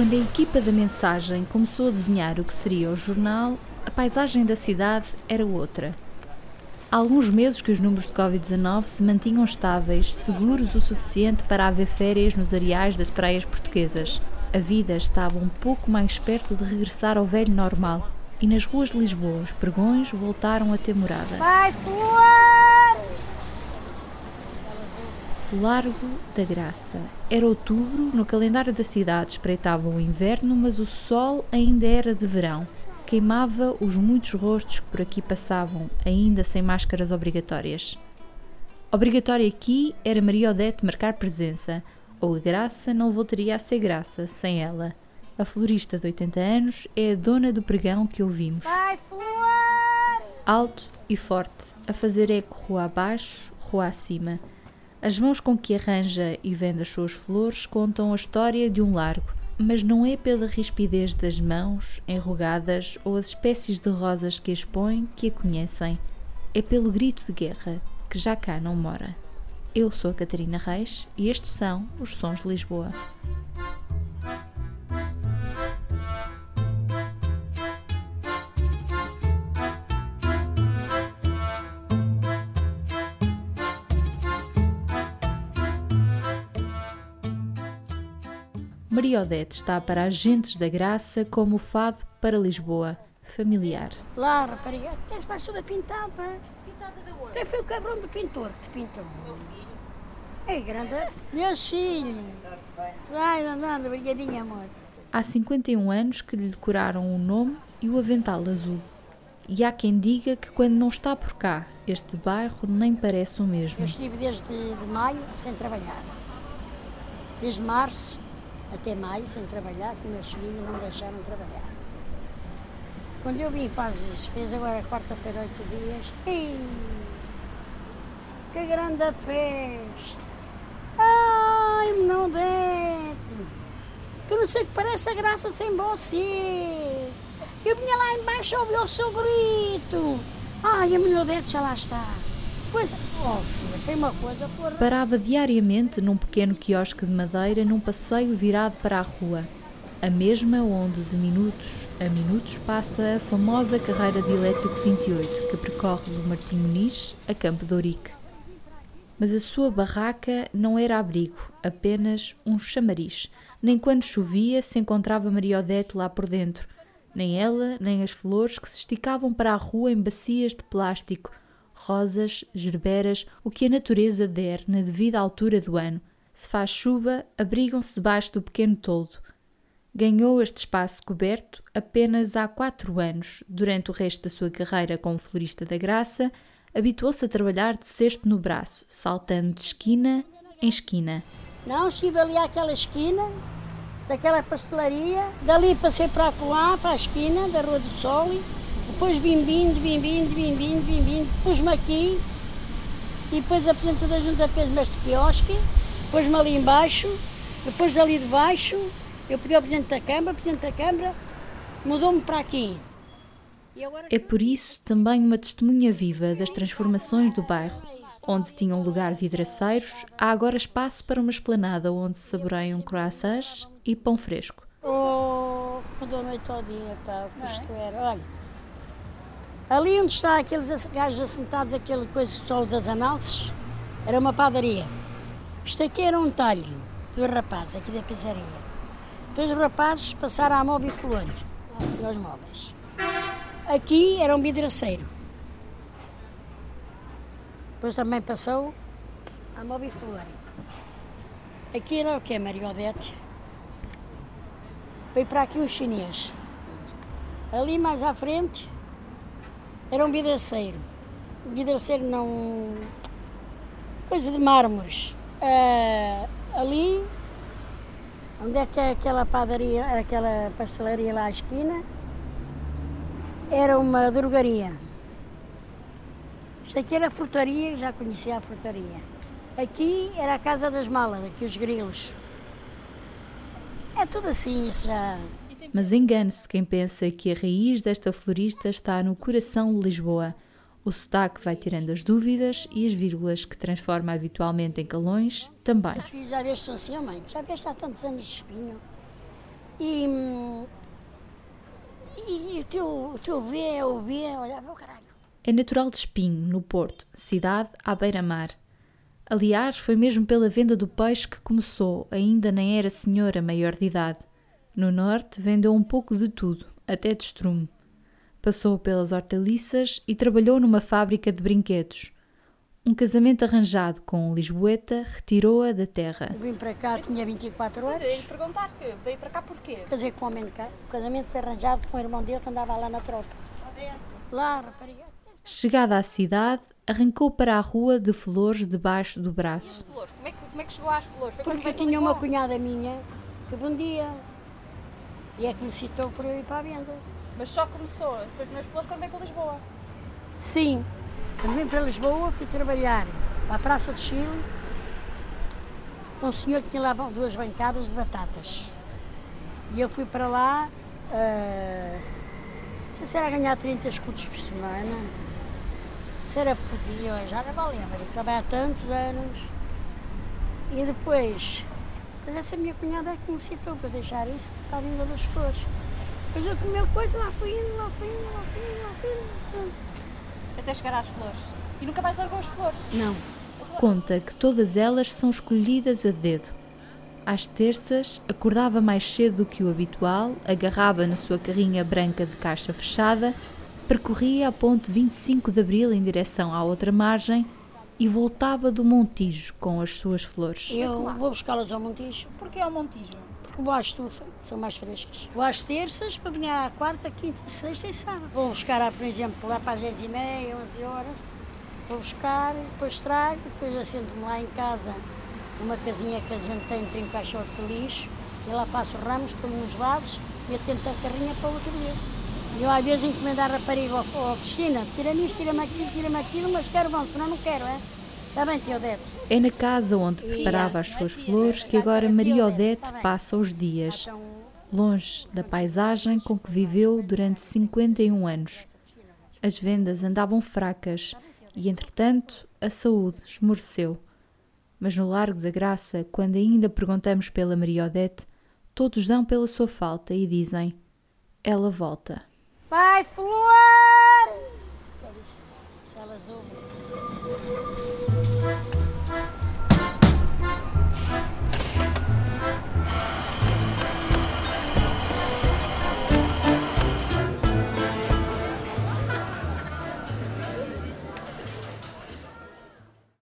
Quando a equipa da mensagem começou a desenhar o que seria o jornal, a paisagem da cidade era outra. Há alguns meses que os números de Covid-19 se mantinham estáveis, seguros o suficiente para haver férias nos areais das praias portuguesas. A vida estava um pouco mais perto de regressar ao velho normal. E nas ruas de Lisboa, os pregões voltaram a ter morada. Vai fluar! Largo da Graça. Era outubro, no calendário da cidade espreitava o inverno, mas o sol ainda era de verão queimava os muitos rostos que por aqui passavam, ainda sem máscaras obrigatórias. Obrigatória aqui era Maria Odete marcar presença, ou a graça não voltaria a ser graça sem ela. A florista de 80 anos é a dona do pregão que ouvimos. Vai! Alto e forte, a fazer eco rua abaixo, rua acima. As mãos com que arranja e vende as suas flores contam a história de um largo, mas não é pela rispidez das mãos enrugadas ou as espécies de rosas que expõe que a conhecem, é pelo grito de guerra que já cá não mora. Eu sou a Catarina Reis e estes são os Sons de Lisboa. Maria Odete está para agentes da graça como o fado para Lisboa, familiar. Lá, rapariga, queres mais toda pintada? Pintada de onde? Quem foi o cabrão do pintor que te pintou? Meu filho. É grande. Meus filhos. Vai andando, brigadinha, amor. Há 51 anos que lhe decoraram o nome e o avental azul. E há quem diga que quando não está por cá, este bairro nem parece o mesmo. Eu estive desde de maio sem trabalhar. Desde março até maio sem trabalhar, que meus filhos não me deixaram trabalhar. Quando eu vim fazes fez agora quarta-feira, oito dias, ei, que grande festa! Ai, não dete! Tu não sei que parece a graça sem você! Eu vinha lá embaixo ouvi o seu grito! Ai, a minha dete já lá está! Pois, foi uma coisa porra. Parava diariamente num pequeno quiosque de madeira num passeio virado para a rua. A mesma onde, de minutos a minutos, passa a famosa carreira de elétrico 28, que percorre do Martim Muniz a Campo de Ourique. Mas a sua barraca não era abrigo, apenas um chamariz. Nem quando chovia se encontrava Maria Odete lá por dentro. Nem ela, nem as flores que se esticavam para a rua em bacias de plástico, rosas, gerberas, o que a natureza der na devida altura do ano. Se faz chuva, abrigam-se debaixo do pequeno toldo. Ganhou este espaço coberto apenas há quatro anos. Durante o resto da sua carreira como florista da graça, habituou-se a trabalhar de cesto no braço, saltando de esquina em esquina. Não, estive ali àquela esquina, daquela pastelaria, dali passei para lá, para a esquina da Rua do Sol, depois vim vindo, vim vindo, vim vindo, vim vindo, pus-me aqui e depois a Presidente da Junta fez-me este quiosque, pôs-me ali embaixo, depois ali de baixo, eu pedi ao Presidente da Câmara, o Presidente da Câmara mudou-me para aqui. É por isso também uma testemunha viva das transformações do bairro. Onde tinham lugar vidraceiros, há agora espaço para uma esplanada onde se saboreiam croissants e pão fresco. Oh, mudou a noite ao dia, pá, o que isto era. Olha, Ali onde está aqueles gajos assentados, aquele coisa sol das análises, era uma padaria. Isto aqui era um talho dos rapazes aqui da pizzaria. Depois os rapazes passaram à móvel flores, aos móveis. Aqui era um vidraceiro. Depois também passou a móvel flor. Aqui era o que, Maria Odete? Veio para aqui um chinês. Ali mais à frente era um vidraceiro. Vidraceiro não. coisa de mármores. Uh, ali, onde é que é aquela padaria, aquela pastelaria lá à esquina, era uma drogaria. Isto aqui era a frutaria, já conhecia a frutaria. Aqui era a casa das malas, aqui os grilos. É tudo assim, isso já. Mas engane-se quem pensa que a raiz desta florista está no coração de Lisboa. O sotaque vai tirando as dúvidas e as vírgulas que transforma habitualmente em calões também. Já vês, são assim, oh mãe, já vês há tantos anos de espinho. E, hum, e, e o teu, o teu V, o B, olhava o caralho. É natural de Espinho, no Porto, cidade à beira-mar. Aliás, foi mesmo pela venda do peixe que começou, ainda nem era senhora maior de idade. No norte vendeu um pouco de tudo, até de estrume. Passou pelas hortaliças e trabalhou numa fábrica de brinquedos. Um casamento arranjado com Lisboeta retirou-a da terra. Eu vim para cá, tinha 24 anos. Pois é, eu ia perguntar que veio para cá porquê? Casei com um homem de cá. O casamento foi arranjado com o irmão dele que andava lá na tropa. Lá, rapariga. Chegada à cidade, arrancou para a rua de flores debaixo do braço. Flores, como é que, como é que chegou às flores? Foi Porque eu tinha uma cunhada minha que vendia. E é que me citou para eu ir para a venda. Mas só começou depois nas flores quando veio para Lisboa. Sim. Quando vim para Lisboa, fui trabalhar para a Praça do Chile com um senhor que tinha lá duas bancadas de batatas. E eu fui para lá, ah, não sei se era ganhar 30 escudos por semana, se era por dia, já não me lembro, trabalhei há tantos anos. E depois, mas essa minha cunhada é que me citou para deixar isso para a venda das flores. Depois eu comi coisa, lá fui indo, lá fui indo, lá fui indo, lá fui indo. Até chegar às flores. E nunca mais largou as flores. Não. Conta que todas elas são escolhidas a dedo. Às terças, acordava mais cedo do que o habitual, agarrava na sua carrinha branca de caixa fechada, percorria a ponte 25 de Abril em direção à outra margem e voltava do Montijo com as suas flores. Eu vou buscá-las ao Montijo, Porquê ao Montijo? porque vou à estufa, são mais frescas. Vou às terças para vir à quarta, quinta, sexta e sábado. Vou buscar, por exemplo, lá para as 10 e meia, 11 horas. Vou buscar, depois trago, depois assento-me lá em casa, numa casinha que a gente tem, tem um caixote de lixo, e lá faço ramos, ponho nos vasos e atento a carrinha para o outro dia. E eu às vezes encomendo a rapariga ao, ao Cristina, tira-me isto, tira-me aquilo, tira-me aquilo, mas quero bom, senão não quero, é? Está bem, Teodete? É na casa onde preparava as suas flores que agora Maria Odete passa os dias, longe da paisagem com que viveu durante 51 anos. As vendas andavam fracas e, entretanto, a saúde esmoreceu. Mas no Largo da Graça, quando ainda perguntamos pela Maria Odete, todos dão pela sua falta e dizem: ela volta. Vai, flor! Elas ouvem.